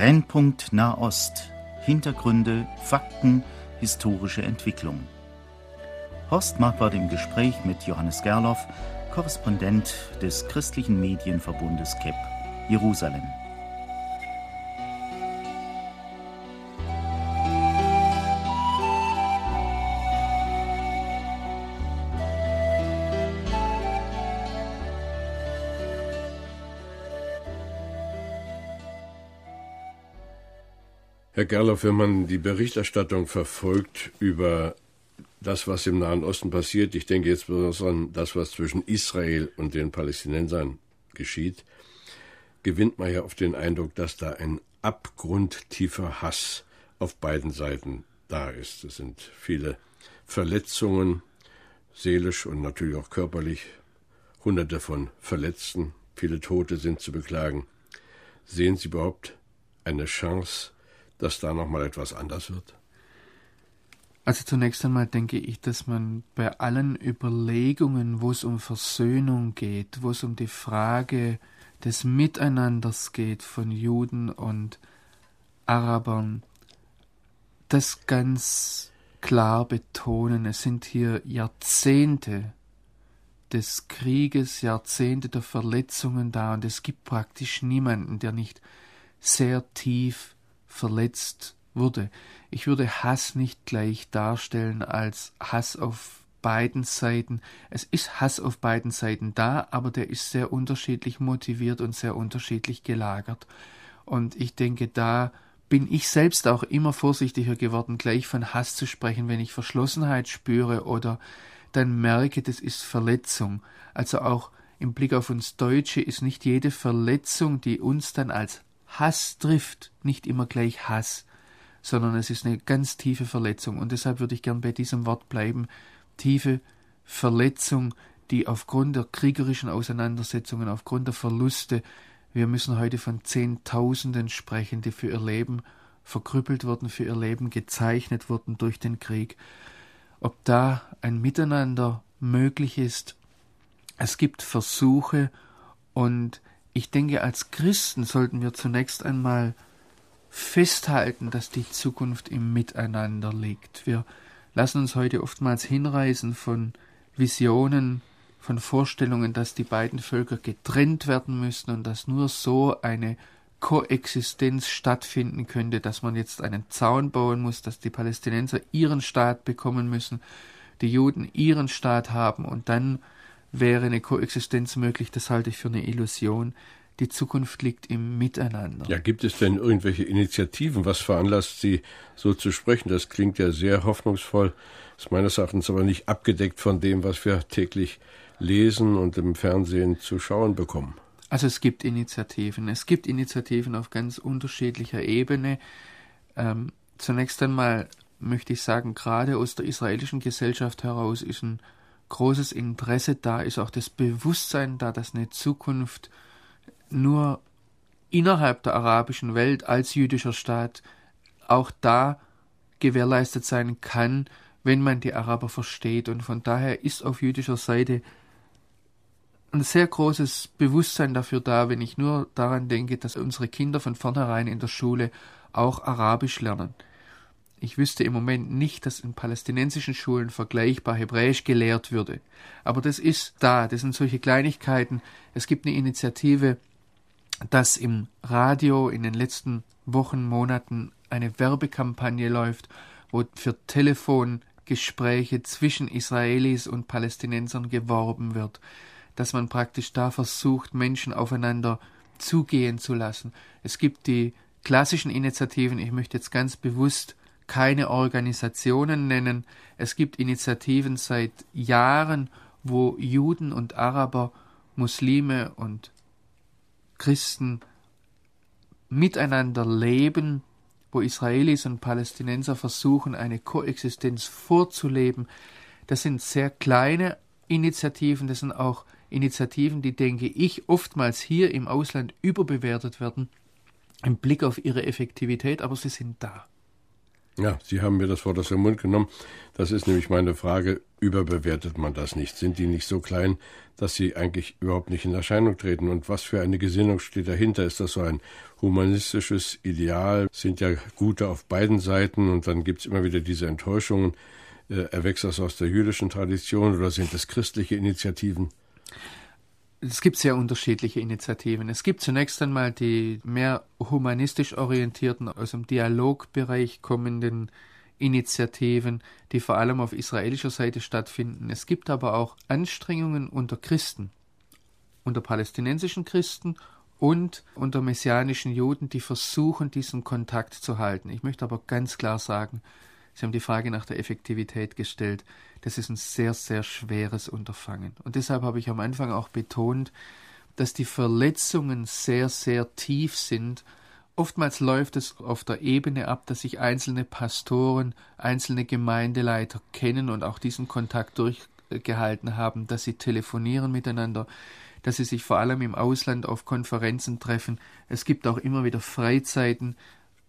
Brennpunkt Nahost. Hintergründe, Fakten, historische Entwicklung. Horst Marquardt im Gespräch mit Johannes Gerloff, Korrespondent des christlichen Medienverbundes KEP, Jerusalem. Herr Gerloff, wenn man die Berichterstattung verfolgt über das, was im Nahen Osten passiert, ich denke jetzt besonders an das, was zwischen Israel und den Palästinensern geschieht, gewinnt man ja oft den Eindruck, dass da ein abgrundtiefer Hass auf beiden Seiten da ist. Es sind viele Verletzungen, seelisch und natürlich auch körperlich, hunderte von Verletzten, viele Tote sind zu beklagen. Sehen Sie überhaupt eine Chance, dass da nochmal etwas anders wird? Also zunächst einmal denke ich, dass man bei allen Überlegungen, wo es um Versöhnung geht, wo es um die Frage des Miteinanders geht von Juden und Arabern, das ganz klar betonen. Es sind hier Jahrzehnte des Krieges, Jahrzehnte der Verletzungen da und es gibt praktisch niemanden, der nicht sehr tief verletzt wurde. Ich würde Hass nicht gleich darstellen als Hass auf beiden Seiten. Es ist Hass auf beiden Seiten da, aber der ist sehr unterschiedlich motiviert und sehr unterschiedlich gelagert. Und ich denke, da bin ich selbst auch immer vorsichtiger geworden, gleich von Hass zu sprechen, wenn ich Verschlossenheit spüre oder dann merke, das ist Verletzung. Also auch im Blick auf uns Deutsche ist nicht jede Verletzung, die uns dann als Hass trifft, nicht immer gleich Hass, sondern es ist eine ganz tiefe Verletzung. Und deshalb würde ich gern bei diesem Wort bleiben. Tiefe Verletzung, die aufgrund der kriegerischen Auseinandersetzungen, aufgrund der Verluste, wir müssen heute von Zehntausenden sprechen, die für ihr Leben verkrüppelt wurden, für ihr Leben gezeichnet wurden durch den Krieg. Ob da ein Miteinander möglich ist, es gibt Versuche und ich denke, als Christen sollten wir zunächst einmal festhalten, dass die Zukunft im Miteinander liegt. Wir lassen uns heute oftmals hinreißen von Visionen, von Vorstellungen, dass die beiden Völker getrennt werden müssen und dass nur so eine Koexistenz stattfinden könnte, dass man jetzt einen Zaun bauen muss, dass die Palästinenser ihren Staat bekommen müssen, die Juden ihren Staat haben und dann wäre eine Koexistenz möglich, das halte ich für eine Illusion. Die Zukunft liegt im Miteinander. Ja, gibt es denn irgendwelche Initiativen? Was veranlasst Sie, so zu sprechen? Das klingt ja sehr hoffnungsvoll, ist meines Erachtens aber nicht abgedeckt von dem, was wir täglich lesen und im Fernsehen zu schauen bekommen. Also es gibt Initiativen. Es gibt Initiativen auf ganz unterschiedlicher Ebene. Ähm, zunächst einmal möchte ich sagen, gerade aus der israelischen Gesellschaft heraus ist ein großes Interesse da, ist auch das Bewusstsein da, dass eine Zukunft nur innerhalb der arabischen Welt als jüdischer Staat auch da gewährleistet sein kann, wenn man die Araber versteht. Und von daher ist auf jüdischer Seite ein sehr großes Bewusstsein dafür da, wenn ich nur daran denke, dass unsere Kinder von vornherein in der Schule auch Arabisch lernen. Ich wüsste im Moment nicht, dass in palästinensischen Schulen vergleichbar Hebräisch gelehrt würde. Aber das ist da, das sind solche Kleinigkeiten. Es gibt eine Initiative, dass im Radio in den letzten Wochen, Monaten eine Werbekampagne läuft, wo für Telefongespräche zwischen Israelis und Palästinensern geworben wird, dass man praktisch da versucht, Menschen aufeinander zugehen zu lassen. Es gibt die klassischen Initiativen, ich möchte jetzt ganz bewusst keine Organisationen nennen. Es gibt Initiativen seit Jahren, wo Juden und Araber, Muslime und Christen miteinander leben, wo Israelis und Palästinenser versuchen, eine Koexistenz vorzuleben. Das sind sehr kleine Initiativen, das sind auch Initiativen, die, denke ich, oftmals hier im Ausland überbewertet werden im Blick auf ihre Effektivität, aber sie sind da. Ja, Sie haben mir das Wort aus dem Mund genommen. Das ist nämlich meine Frage. Überbewertet man das nicht? Sind die nicht so klein, dass sie eigentlich überhaupt nicht in Erscheinung treten? Und was für eine Gesinnung steht dahinter? Ist das so ein humanistisches Ideal? Sind ja Gute auf beiden Seiten und dann gibt es immer wieder diese Enttäuschungen. Äh, erwächst das aus der jüdischen Tradition oder sind es christliche Initiativen? Es gibt sehr unterschiedliche Initiativen. Es gibt zunächst einmal die mehr humanistisch orientierten, aus dem Dialogbereich kommenden Initiativen, die vor allem auf israelischer Seite stattfinden. Es gibt aber auch Anstrengungen unter Christen, unter palästinensischen Christen und unter messianischen Juden, die versuchen, diesen Kontakt zu halten. Ich möchte aber ganz klar sagen, Sie haben die Frage nach der Effektivität gestellt. Das ist ein sehr, sehr schweres Unterfangen. Und deshalb habe ich am Anfang auch betont, dass die Verletzungen sehr, sehr tief sind. Oftmals läuft es auf der Ebene ab, dass sich einzelne Pastoren, einzelne Gemeindeleiter kennen und auch diesen Kontakt durchgehalten haben, dass sie telefonieren miteinander, dass sie sich vor allem im Ausland auf Konferenzen treffen. Es gibt auch immer wieder Freizeiten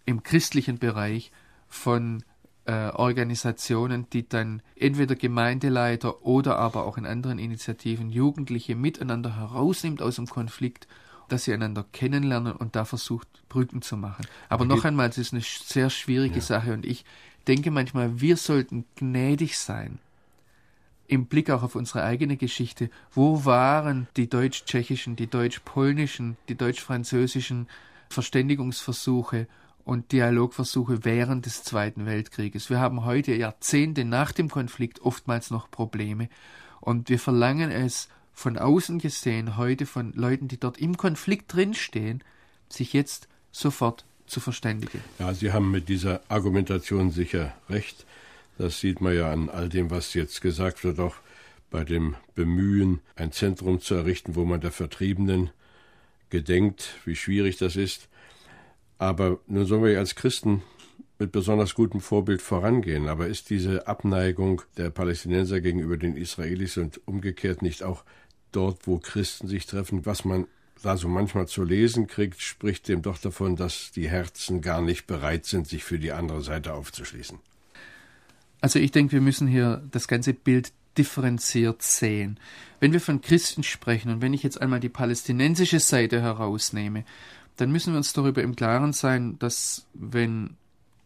im christlichen Bereich von äh, Organisationen, die dann entweder Gemeindeleiter oder aber auch in anderen Initiativen Jugendliche miteinander herausnimmt aus dem Konflikt, dass sie einander kennenlernen und da versucht, Brücken zu machen. Aber noch einmal, es ist eine sehr schwierige ja. Sache und ich denke manchmal, wir sollten gnädig sein im Blick auch auf unsere eigene Geschichte, wo waren die deutsch-tschechischen, die deutsch-polnischen, die deutsch-französischen Verständigungsversuche und Dialogversuche während des Zweiten Weltkrieges. Wir haben heute Jahrzehnte nach dem Konflikt oftmals noch Probleme und wir verlangen es von außen gesehen heute von Leuten, die dort im Konflikt drinstehen, sich jetzt sofort zu verständigen. Ja, Sie haben mit dieser Argumentation sicher recht. Das sieht man ja an all dem, was jetzt gesagt wird, auch bei dem Bemühen, ein Zentrum zu errichten, wo man der Vertriebenen gedenkt, wie schwierig das ist. Aber nun sollen wir als Christen mit besonders gutem Vorbild vorangehen. Aber ist diese Abneigung der Palästinenser gegenüber den Israelis und umgekehrt nicht auch dort, wo Christen sich treffen, was man da so manchmal zu lesen kriegt, spricht dem doch davon, dass die Herzen gar nicht bereit sind, sich für die andere Seite aufzuschließen. Also ich denke, wir müssen hier das ganze Bild differenziert sehen. Wenn wir von Christen sprechen und wenn ich jetzt einmal die palästinensische Seite herausnehme dann müssen wir uns darüber im Klaren sein, dass wenn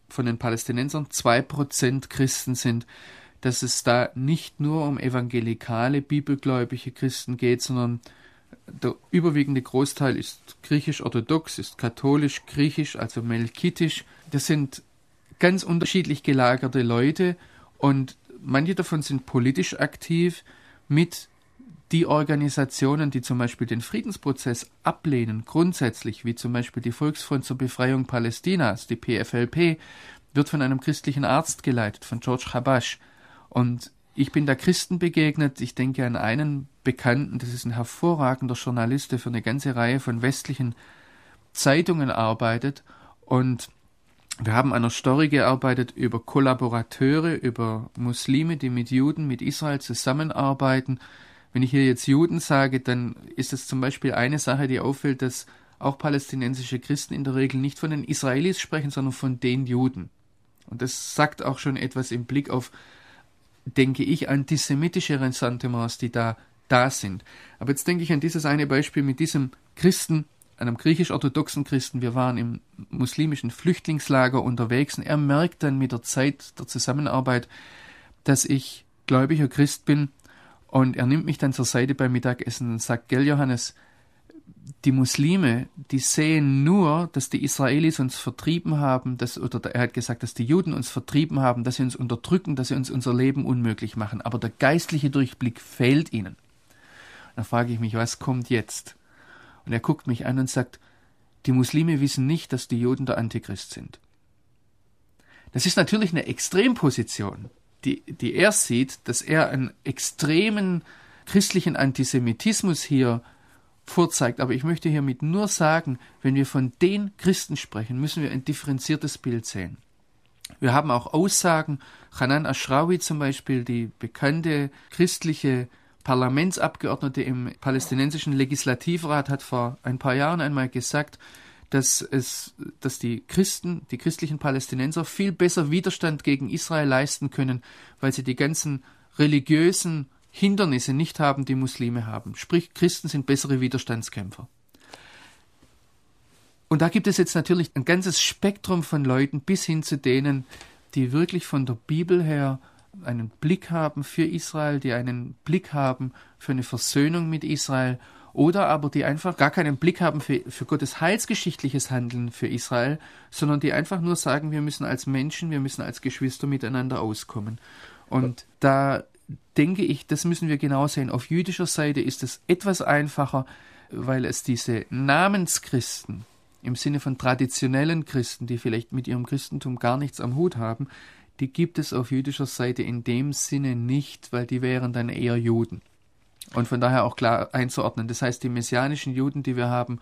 von den Palästinensern zwei Prozent Christen sind, dass es da nicht nur um evangelikale, bibelgläubige Christen geht, sondern der überwiegende Großteil ist griechisch-orthodox, ist katholisch, griechisch, also melkitisch. Das sind ganz unterschiedlich gelagerte Leute und manche davon sind politisch aktiv mit die Organisationen, die zum Beispiel den Friedensprozess ablehnen, grundsätzlich, wie zum Beispiel die Volksfront zur Befreiung Palästinas, die PFLP, wird von einem christlichen Arzt geleitet, von George Habash. Und ich bin da Christen begegnet. Ich denke an einen Bekannten, das ist ein hervorragender Journalist, der für eine ganze Reihe von westlichen Zeitungen arbeitet. Und wir haben an einer Story gearbeitet über Kollaborateure, über Muslime, die mit Juden, mit Israel zusammenarbeiten wenn ich hier jetzt Juden sage, dann ist es zum Beispiel eine Sache, die auffällt, dass auch palästinensische Christen in der Regel nicht von den Israelis sprechen, sondern von den Juden. Und das sagt auch schon etwas im Blick auf, denke ich, antisemitische Ressentiments, die da da sind. Aber jetzt denke ich an dieses eine Beispiel mit diesem Christen, einem griechisch-orthodoxen Christen. Wir waren im muslimischen Flüchtlingslager unterwegs und er merkt dann mit der Zeit der Zusammenarbeit, dass ich gläubiger Christ bin und er nimmt mich dann zur Seite beim Mittagessen und sagt, gell Johannes, die Muslime, die sehen nur, dass die Israelis uns vertrieben haben, dass, oder er hat gesagt, dass die Juden uns vertrieben haben, dass sie uns unterdrücken, dass sie uns unser Leben unmöglich machen. Aber der geistliche Durchblick fehlt ihnen. Da frage ich mich, was kommt jetzt? Und er guckt mich an und sagt, die Muslime wissen nicht, dass die Juden der Antichrist sind. Das ist natürlich eine Extremposition die, die er sieht, dass er einen extremen christlichen Antisemitismus hier vorzeigt. Aber ich möchte hiermit nur sagen, wenn wir von den Christen sprechen, müssen wir ein differenziertes Bild sehen. Wir haben auch Aussagen, Hanan Ashrawi zum Beispiel, die bekannte christliche Parlamentsabgeordnete im palästinensischen Legislativrat, hat vor ein paar Jahren einmal gesagt, dass es, dass die Christen, die christlichen Palästinenser viel besser Widerstand gegen Israel leisten können, weil sie die ganzen religiösen Hindernisse nicht haben, die Muslime haben. Sprich, Christen sind bessere Widerstandskämpfer. Und da gibt es jetzt natürlich ein ganzes Spektrum von Leuten bis hin zu denen, die wirklich von der Bibel her einen Blick haben für Israel, die einen Blick haben für eine Versöhnung mit Israel oder aber die einfach gar keinen Blick haben für, für Gottes heilsgeschichtliches Handeln für Israel, sondern die einfach nur sagen, wir müssen als Menschen, wir müssen als Geschwister miteinander auskommen. Und da denke ich, das müssen wir genau sehen. Auf jüdischer Seite ist es etwas einfacher, weil es diese Namenschristen im Sinne von traditionellen Christen, die vielleicht mit ihrem Christentum gar nichts am Hut haben, die gibt es auf jüdischer Seite in dem Sinne nicht, weil die wären dann eher Juden. Und von daher auch klar einzuordnen. Das heißt, die messianischen Juden, die wir haben,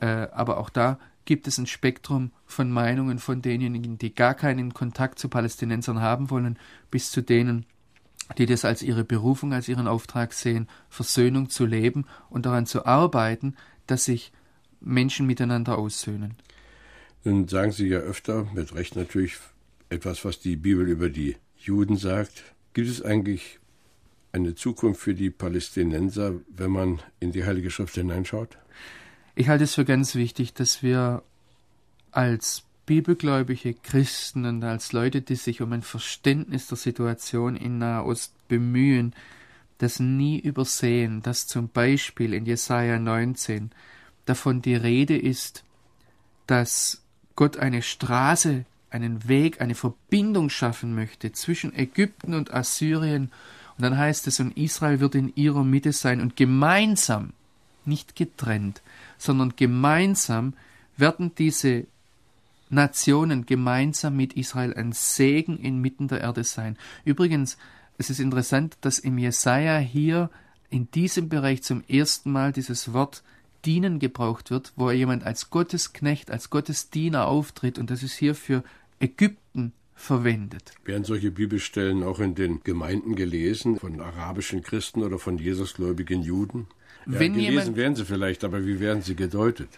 äh, aber auch da gibt es ein Spektrum von Meinungen von denjenigen, die gar keinen Kontakt zu Palästinensern haben wollen, bis zu denen, die das als ihre Berufung, als ihren Auftrag sehen, Versöhnung zu leben und daran zu arbeiten, dass sich Menschen miteinander aussöhnen. Nun sagen Sie ja öfter, mit Recht natürlich, etwas, was die Bibel über die Juden sagt. Gibt es eigentlich eine Zukunft für die Palästinenser, wenn man in die Heilige Schrift hineinschaut? Ich halte es für ganz wichtig, dass wir als bibelgläubige Christen und als Leute, die sich um ein Verständnis der Situation in Nahost bemühen, das nie übersehen, dass zum Beispiel in Jesaja 19 davon die Rede ist, dass Gott eine Straße einen Weg, eine Verbindung schaffen möchte zwischen Ägypten und Assyrien. Und dann heißt es, und Israel wird in ihrer Mitte sein und gemeinsam, nicht getrennt, sondern gemeinsam werden diese Nationen gemeinsam mit Israel ein Segen inmitten der Erde sein. Übrigens, es ist interessant, dass im Jesaja hier in diesem Bereich zum ersten Mal dieses Wort dienen gebraucht wird, wo jemand als Gottesknecht, als Gottesdiener auftritt und das ist hier für Ägypten verwendet. Werden solche Bibelstellen auch in den Gemeinden gelesen, von arabischen Christen oder von Jesusgläubigen Juden? Ja, wenn gelesen jemand, werden sie vielleicht, aber wie werden sie gedeutet?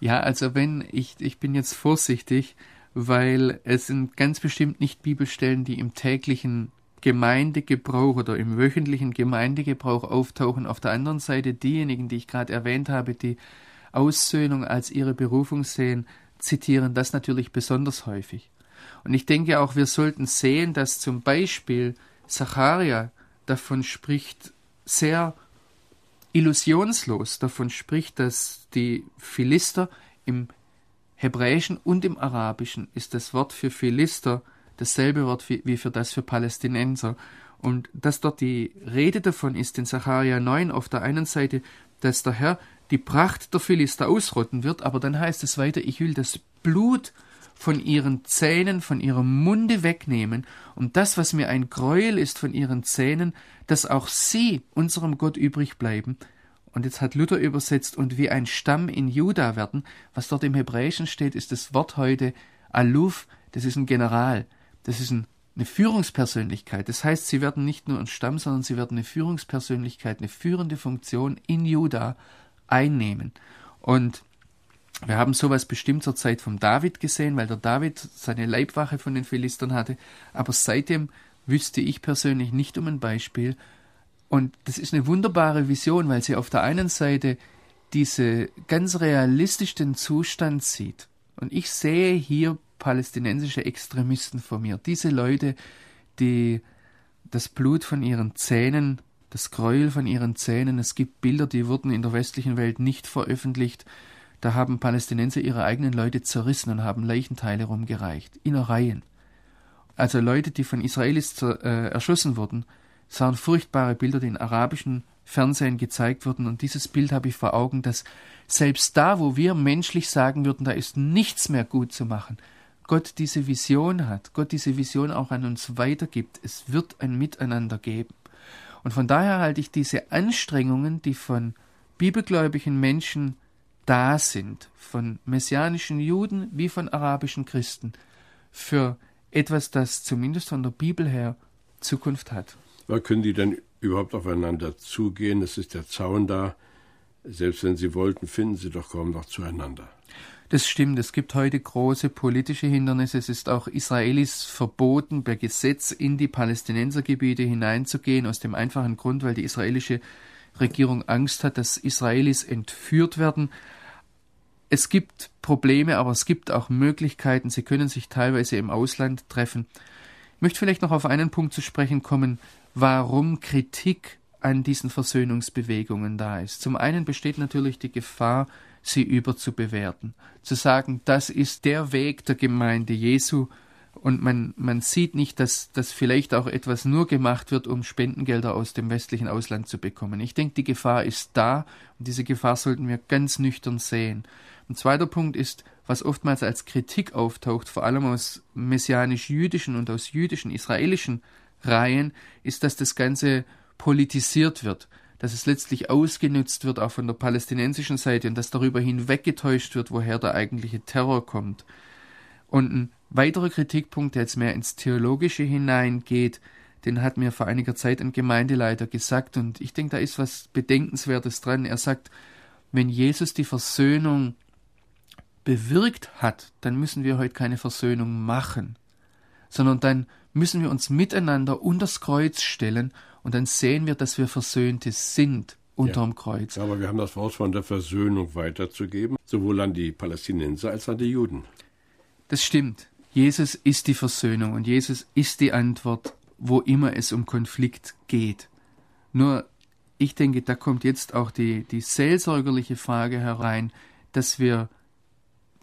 Ja, also wenn ich, ich bin jetzt vorsichtig, weil es sind ganz bestimmt nicht Bibelstellen, die im täglichen Gemeindegebrauch oder im wöchentlichen Gemeindegebrauch auftauchen. Auf der anderen Seite diejenigen, die ich gerade erwähnt habe, die Aussöhnung als ihre Berufung sehen, zitieren das natürlich besonders häufig. Und ich denke auch, wir sollten sehen, dass zum Beispiel Zacharia davon spricht, sehr illusionslos davon spricht, dass die Philister im Hebräischen und im Arabischen ist das Wort für Philister dasselbe Wort wie, wie für das für Palästinenser. Und dass dort die Rede davon ist in Sacharja 9 auf der einen Seite, dass der Herr die Pracht der Philister ausrotten wird, aber dann heißt es weiter, ich will das Blut von ihren Zähnen, von ihrem Munde wegnehmen, und das, was mir ein Gräuel ist von ihren Zähnen, dass auch sie unserem Gott übrig bleiben. Und jetzt hat Luther übersetzt, und wie ein Stamm in Juda werden. Was dort im Hebräischen steht, ist das Wort heute Aluf, das ist ein General. Das ist ein, eine Führungspersönlichkeit. Das heißt, sie werden nicht nur ein Stamm, sondern sie werden eine Führungspersönlichkeit, eine führende Funktion in Juda einnehmen. Und wir haben sowas bestimmt zur Zeit von David gesehen, weil der David seine Leibwache von den Philistern hatte. Aber seitdem wüsste ich persönlich nicht um ein Beispiel. Und das ist eine wunderbare Vision, weil sie auf der einen Seite diese ganz realistisch den Zustand sieht. Und ich sehe hier palästinensische Extremisten vor mir. Diese Leute, die das Blut von ihren Zähnen, das Gräuel von ihren Zähnen, es gibt Bilder, die wurden in der westlichen Welt nicht veröffentlicht. Da haben Palästinenser ihre eigenen Leute zerrissen und haben Leichenteile rumgereicht, in Reihen. Also Leute, die von Israelis äh, erschossen wurden, sahen furchtbare Bilder, die in arabischen Fernsehen gezeigt wurden. Und dieses Bild habe ich vor Augen, dass selbst da, wo wir menschlich sagen würden, da ist nichts mehr gut zu machen, Gott diese Vision hat, Gott diese Vision auch an uns weitergibt. Es wird ein Miteinander geben. Und von daher halte ich diese Anstrengungen, die von bibelgläubigen Menschen da sind, von messianischen Juden wie von arabischen Christen, für etwas, das zumindest von der Bibel her Zukunft hat. Aber können die denn überhaupt aufeinander zugehen? Es ist der Zaun da. Selbst wenn sie wollten, finden sie doch kaum noch zueinander. Das stimmt. Es gibt heute große politische Hindernisse. Es ist auch Israelis verboten, per Gesetz in die Palästinensergebiete hineinzugehen, aus dem einfachen Grund, weil die israelische Regierung Angst hat, dass Israelis entführt werden. Es gibt Probleme, aber es gibt auch Möglichkeiten. Sie können sich teilweise im Ausland treffen. Ich möchte vielleicht noch auf einen Punkt zu sprechen kommen, warum Kritik an diesen Versöhnungsbewegungen da ist. Zum einen besteht natürlich die Gefahr, sie überzubewerten, zu sagen, das ist der Weg der Gemeinde Jesu und man, man sieht nicht, dass, dass vielleicht auch etwas nur gemacht wird, um Spendengelder aus dem westlichen Ausland zu bekommen. Ich denke, die Gefahr ist da und diese Gefahr sollten wir ganz nüchtern sehen. Ein zweiter Punkt ist, was oftmals als Kritik auftaucht, vor allem aus messianisch-jüdischen und aus jüdischen, israelischen Reihen, ist, dass das Ganze politisiert wird dass es letztlich ausgenutzt wird, auch von der palästinensischen Seite, und dass darüber hinweggetäuscht wird, woher der eigentliche Terror kommt. Und ein weiterer Kritikpunkt, der jetzt mehr ins Theologische hineingeht, den hat mir vor einiger Zeit ein Gemeindeleiter gesagt, und ich denke, da ist was Bedenkenswertes dran. Er sagt, wenn Jesus die Versöhnung bewirkt hat, dann müssen wir heute keine Versöhnung machen, sondern dann müssen wir uns miteinander unter das Kreuz stellen und dann sehen wir, dass wir Versöhnte sind unterm ja. Kreuz. Aber wir haben das Wort von der Versöhnung weiterzugeben, sowohl an die Palästinenser als an die Juden. Das stimmt. Jesus ist die Versöhnung und Jesus ist die Antwort, wo immer es um Konflikt geht. Nur, ich denke, da kommt jetzt auch die, die seelsorgerliche Frage herein, dass wir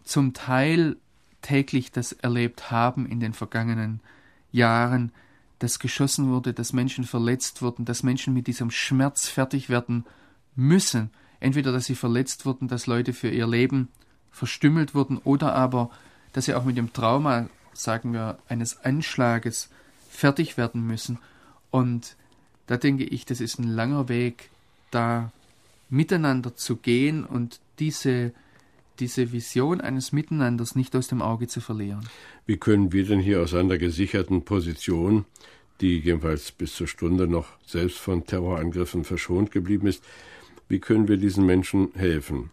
zum Teil täglich das erlebt haben in den vergangenen Jahren, dass geschossen wurde, dass Menschen verletzt wurden, dass Menschen mit diesem Schmerz fertig werden müssen. Entweder, dass sie verletzt wurden, dass Leute für ihr Leben verstümmelt wurden, oder aber, dass sie auch mit dem Trauma, sagen wir, eines Anschlages fertig werden müssen. Und da denke ich, das ist ein langer Weg, da miteinander zu gehen und diese diese Vision eines Miteinanders nicht aus dem Auge zu verlieren. Wie können wir denn hier aus einer gesicherten Position, die jedenfalls bis zur Stunde noch selbst von Terrorangriffen verschont geblieben ist, wie können wir diesen Menschen helfen,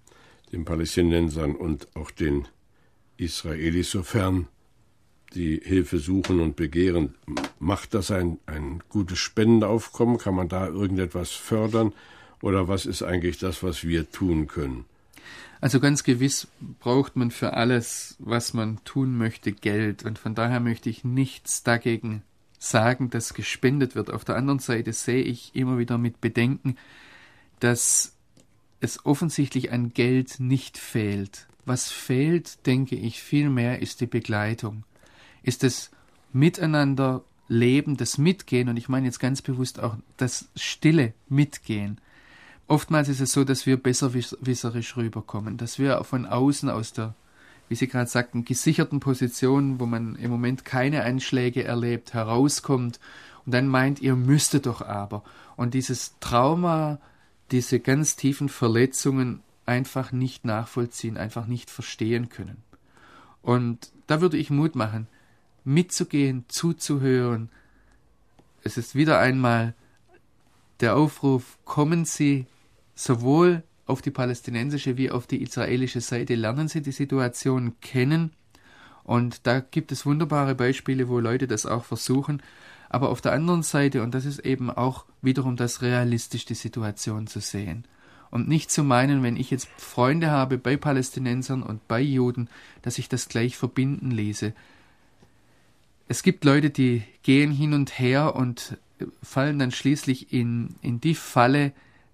den Palästinensern und auch den Israelis, sofern die Hilfe suchen und begehren? Macht das ein, ein gutes Spendenaufkommen? Kann man da irgendetwas fördern? Oder was ist eigentlich das, was wir tun können? Also ganz gewiss braucht man für alles, was man tun möchte, Geld. Und von daher möchte ich nichts dagegen sagen, dass gespendet wird. Auf der anderen Seite sehe ich immer wieder mit Bedenken, dass es offensichtlich an Geld nicht fehlt. Was fehlt, denke ich, vielmehr ist die Begleitung. Ist das Miteinander Leben, das Mitgehen, und ich meine jetzt ganz bewusst auch das stille Mitgehen. Oftmals ist es so, dass wir besserwisserisch rüberkommen, dass wir von außen aus der, wie Sie gerade sagten, gesicherten Position, wo man im Moment keine Anschläge erlebt, herauskommt und dann meint, ihr müsstet doch aber. Und dieses Trauma, diese ganz tiefen Verletzungen einfach nicht nachvollziehen, einfach nicht verstehen können. Und da würde ich Mut machen, mitzugehen, zuzuhören. Es ist wieder einmal der Aufruf, kommen Sie sowohl auf die palästinensische wie auf die israelische Seite, lernen Sie die Situation kennen. Und da gibt es wunderbare Beispiele, wo Leute das auch versuchen. Aber auf der anderen Seite, und das ist eben auch wiederum das realistisch, die Situation zu sehen. Und nicht zu meinen, wenn ich jetzt Freunde habe bei Palästinensern und bei Juden, dass ich das gleich verbinden ließe. Es gibt Leute, die gehen hin und her und fallen dann schließlich in, in die Falle,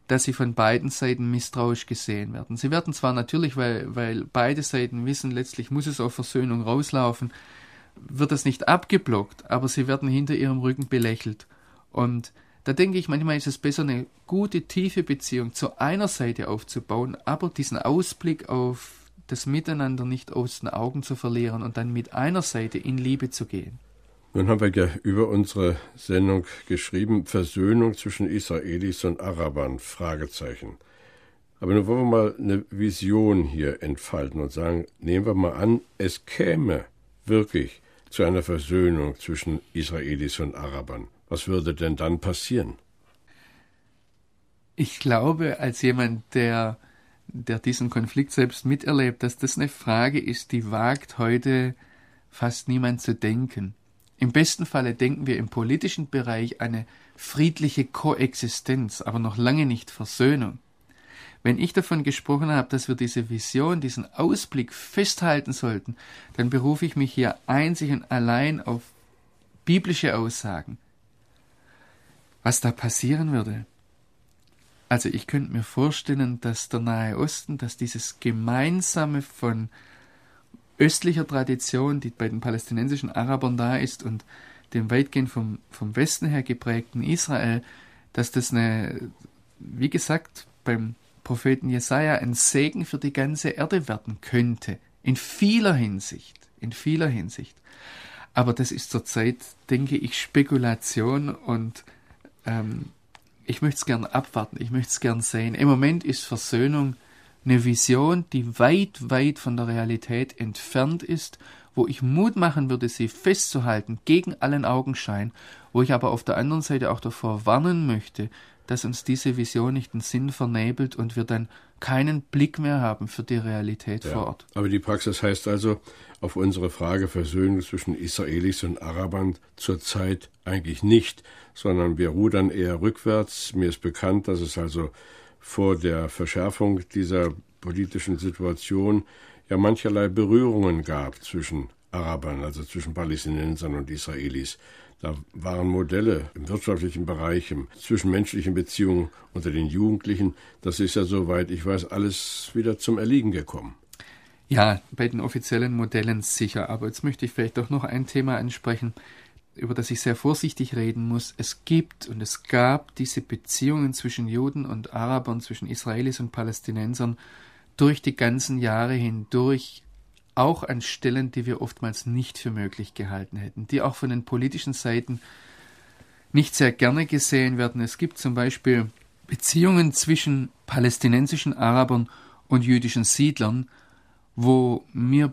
dass sie von beiden Seiten misstrauisch gesehen werden. Sie werden zwar natürlich, weil, weil beide Seiten wissen, letztlich muss es auf Versöhnung rauslaufen, wird das nicht abgeblockt, aber sie werden hinter ihrem Rücken belächelt. Und da denke ich, manchmal ist es besser, eine gute, tiefe Beziehung zu einer Seite aufzubauen, aber diesen Ausblick auf das Miteinander nicht aus den Augen zu verlieren und dann mit einer Seite in Liebe zu gehen. Nun haben wir ja über unsere Sendung geschrieben, Versöhnung zwischen Israelis und Arabern, Fragezeichen. Aber nun wollen wir mal eine Vision hier entfalten und sagen, nehmen wir mal an, es käme wirklich zu einer Versöhnung zwischen Israelis und Arabern. Was würde denn dann passieren? Ich glaube, als jemand, der der diesen Konflikt selbst miterlebt, dass das eine Frage ist, die wagt heute fast niemand zu denken. Im besten Falle denken wir im politischen Bereich eine friedliche Koexistenz, aber noch lange nicht Versöhnung. Wenn ich davon gesprochen habe, dass wir diese Vision, diesen Ausblick festhalten sollten, dann berufe ich mich hier einzig und allein auf biblische Aussagen. Was da passieren würde. Also ich könnte mir vorstellen, dass der Nahe Osten, dass dieses Gemeinsame von östlicher Tradition, die bei den palästinensischen Arabern da ist, und dem weitgehend vom, vom Westen her geprägten Israel, dass das eine, wie gesagt, beim Propheten Jesaja ein Segen für die ganze Erde werden könnte. In vieler Hinsicht. In vieler Hinsicht. Aber das ist zurzeit, denke ich, Spekulation und ähm, ich möchte es gern abwarten, ich möchte es gern sehen. Im Moment ist Versöhnung eine Vision, die weit, weit von der Realität entfernt ist, wo ich Mut machen würde, sie festzuhalten, gegen allen Augenschein, wo ich aber auf der anderen Seite auch davor warnen möchte, dass uns diese Vision nicht den Sinn vernebelt und wir dann keinen Blick mehr haben für die Realität ja, vor Ort. Aber die Praxis heißt also, auf unsere Frage Versöhnung zwischen Israelis und Arabern zurzeit eigentlich nicht, sondern wir rudern eher rückwärts. Mir ist bekannt, dass es also vor der Verschärfung dieser politischen Situation ja mancherlei Berührungen gab zwischen Arabern, also zwischen Palästinensern und Israelis. Da waren Modelle im wirtschaftlichen Bereich, im zwischenmenschlichen Beziehungen unter den Jugendlichen. Das ist ja, soweit ich weiß, alles wieder zum Erliegen gekommen. Ja, bei den offiziellen Modellen sicher. Aber jetzt möchte ich vielleicht doch noch ein Thema ansprechen, über das ich sehr vorsichtig reden muss. Es gibt und es gab diese Beziehungen zwischen Juden und Arabern, zwischen Israelis und Palästinensern durch die ganzen Jahre hindurch auch an Stellen, die wir oftmals nicht für möglich gehalten hätten, die auch von den politischen Seiten nicht sehr gerne gesehen werden. Es gibt zum Beispiel Beziehungen zwischen palästinensischen Arabern und jüdischen Siedlern, wo mir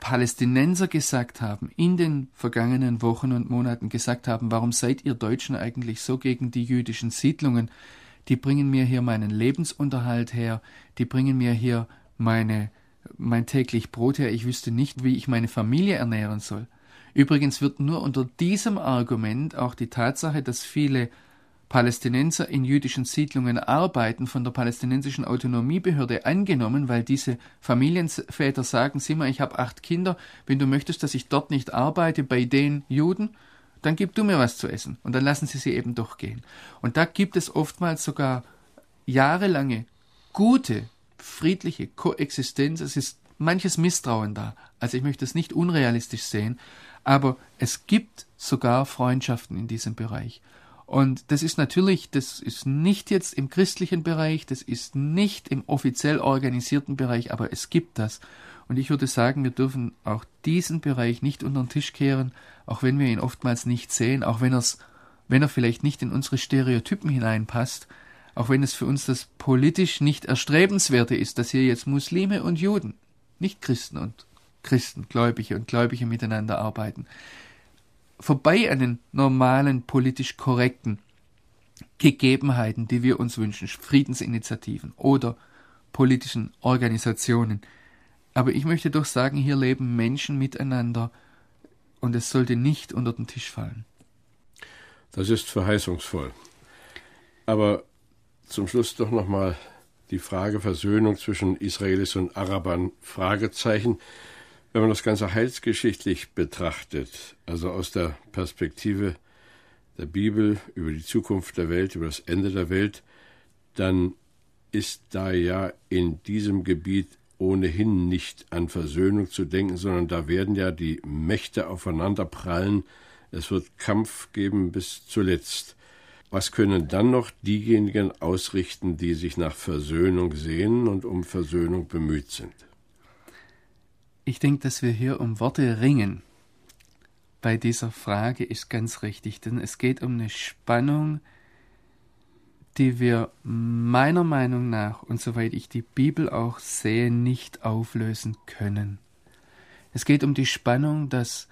Palästinenser gesagt haben, in den vergangenen Wochen und Monaten gesagt haben, warum seid ihr Deutschen eigentlich so gegen die jüdischen Siedlungen? Die bringen mir hier meinen Lebensunterhalt her, die bringen mir hier meine mein täglich Brot her, ich wüsste nicht, wie ich meine Familie ernähren soll. Übrigens wird nur unter diesem Argument auch die Tatsache, dass viele Palästinenser in jüdischen Siedlungen arbeiten, von der palästinensischen Autonomiebehörde angenommen, weil diese Familienväter sagen, sieh mal, ich habe acht Kinder, wenn du möchtest, dass ich dort nicht arbeite bei den Juden, dann gib du mir was zu essen. Und dann lassen sie sie eben doch gehen. Und da gibt es oftmals sogar jahrelange gute friedliche Koexistenz, es ist manches Misstrauen da. Also ich möchte es nicht unrealistisch sehen, aber es gibt sogar Freundschaften in diesem Bereich. Und das ist natürlich, das ist nicht jetzt im christlichen Bereich, das ist nicht im offiziell organisierten Bereich, aber es gibt das. Und ich würde sagen, wir dürfen auch diesen Bereich nicht unter den Tisch kehren, auch wenn wir ihn oftmals nicht sehen, auch wenn, wenn er vielleicht nicht in unsere Stereotypen hineinpasst, auch wenn es für uns das politisch nicht erstrebenswerte ist, dass hier jetzt Muslime und Juden, nicht Christen und Christen, Gläubige und Gläubige miteinander arbeiten, vorbei an den normalen politisch korrekten Gegebenheiten, die wir uns wünschen, Friedensinitiativen oder politischen Organisationen. Aber ich möchte doch sagen, hier leben Menschen miteinander und es sollte nicht unter den Tisch fallen. Das ist verheißungsvoll. Aber zum Schluss doch nochmal die Frage Versöhnung zwischen Israelis und Arabern. Fragezeichen. Wenn man das Ganze heilsgeschichtlich betrachtet, also aus der Perspektive der Bibel über die Zukunft der Welt, über das Ende der Welt, dann ist da ja in diesem Gebiet ohnehin nicht an Versöhnung zu denken, sondern da werden ja die Mächte aufeinanderprallen. Es wird Kampf geben bis zuletzt. Was können dann noch diejenigen ausrichten, die sich nach Versöhnung sehnen und um Versöhnung bemüht sind? Ich denke, dass wir hier um Worte ringen. Bei dieser Frage ist ganz richtig, denn es geht um eine Spannung, die wir meiner Meinung nach und soweit ich die Bibel auch sehe, nicht auflösen können. Es geht um die Spannung, dass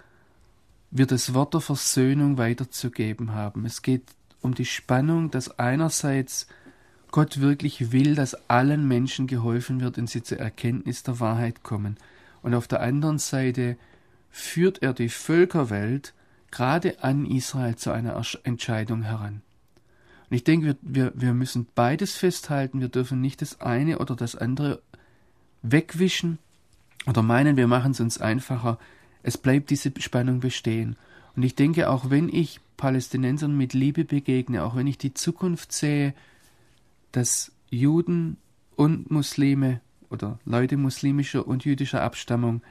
wir das Wort der Versöhnung weiterzugeben haben. Es geht um die Spannung, dass einerseits Gott wirklich will, dass allen Menschen geholfen wird und sie zur Erkenntnis der Wahrheit kommen. Und auf der anderen Seite führt er die Völkerwelt gerade an Israel zu einer Entscheidung heran. Und ich denke, wir, wir, wir müssen beides festhalten. Wir dürfen nicht das eine oder das andere wegwischen oder meinen, wir machen es uns einfacher. Es bleibt diese Spannung bestehen. Und ich denke, auch wenn ich Palästinensern mit Liebe begegne, auch wenn ich die Zukunft sehe, dass Juden und Muslime oder Leute muslimischer und jüdischer Abstammung,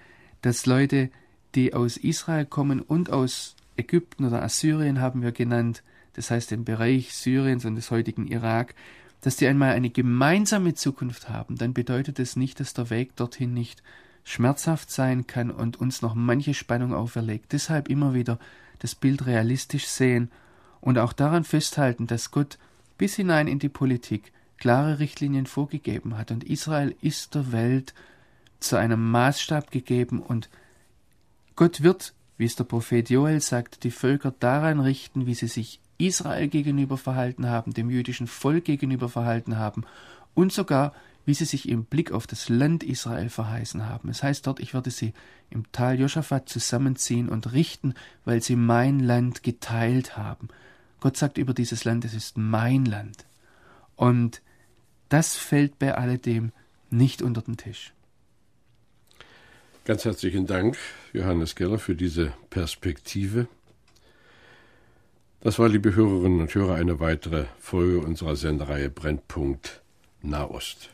dass Leute, die aus Israel kommen und aus Ägypten oder Assyrien haben wir genannt, das heißt im Bereich Syriens und des heutigen Irak, dass die einmal eine gemeinsame Zukunft haben, dann bedeutet es nicht, dass der Weg dorthin nicht schmerzhaft sein kann und uns noch manche Spannung auferlegt. Deshalb immer wieder das Bild realistisch sehen und auch daran festhalten, dass Gott bis hinein in die Politik klare Richtlinien vorgegeben hat und Israel ist der Welt zu einem Maßstab gegeben und Gott wird, wie es der Prophet Joel sagt, die Völker daran richten, wie sie sich Israel gegenüber verhalten haben, dem jüdischen Volk gegenüber verhalten haben und sogar wie sie sich im Blick auf das Land Israel verheißen haben. Es heißt dort, ich werde sie im Tal Josaphat zusammenziehen und richten, weil sie mein Land geteilt haben. Gott sagt über dieses Land, es ist mein Land. Und das fällt bei alledem nicht unter den Tisch. Ganz herzlichen Dank, Johannes Geller, für diese Perspektive. Das war, liebe Hörerinnen und Hörer, eine weitere Folge unserer Sendereihe Brennpunkt Nahost.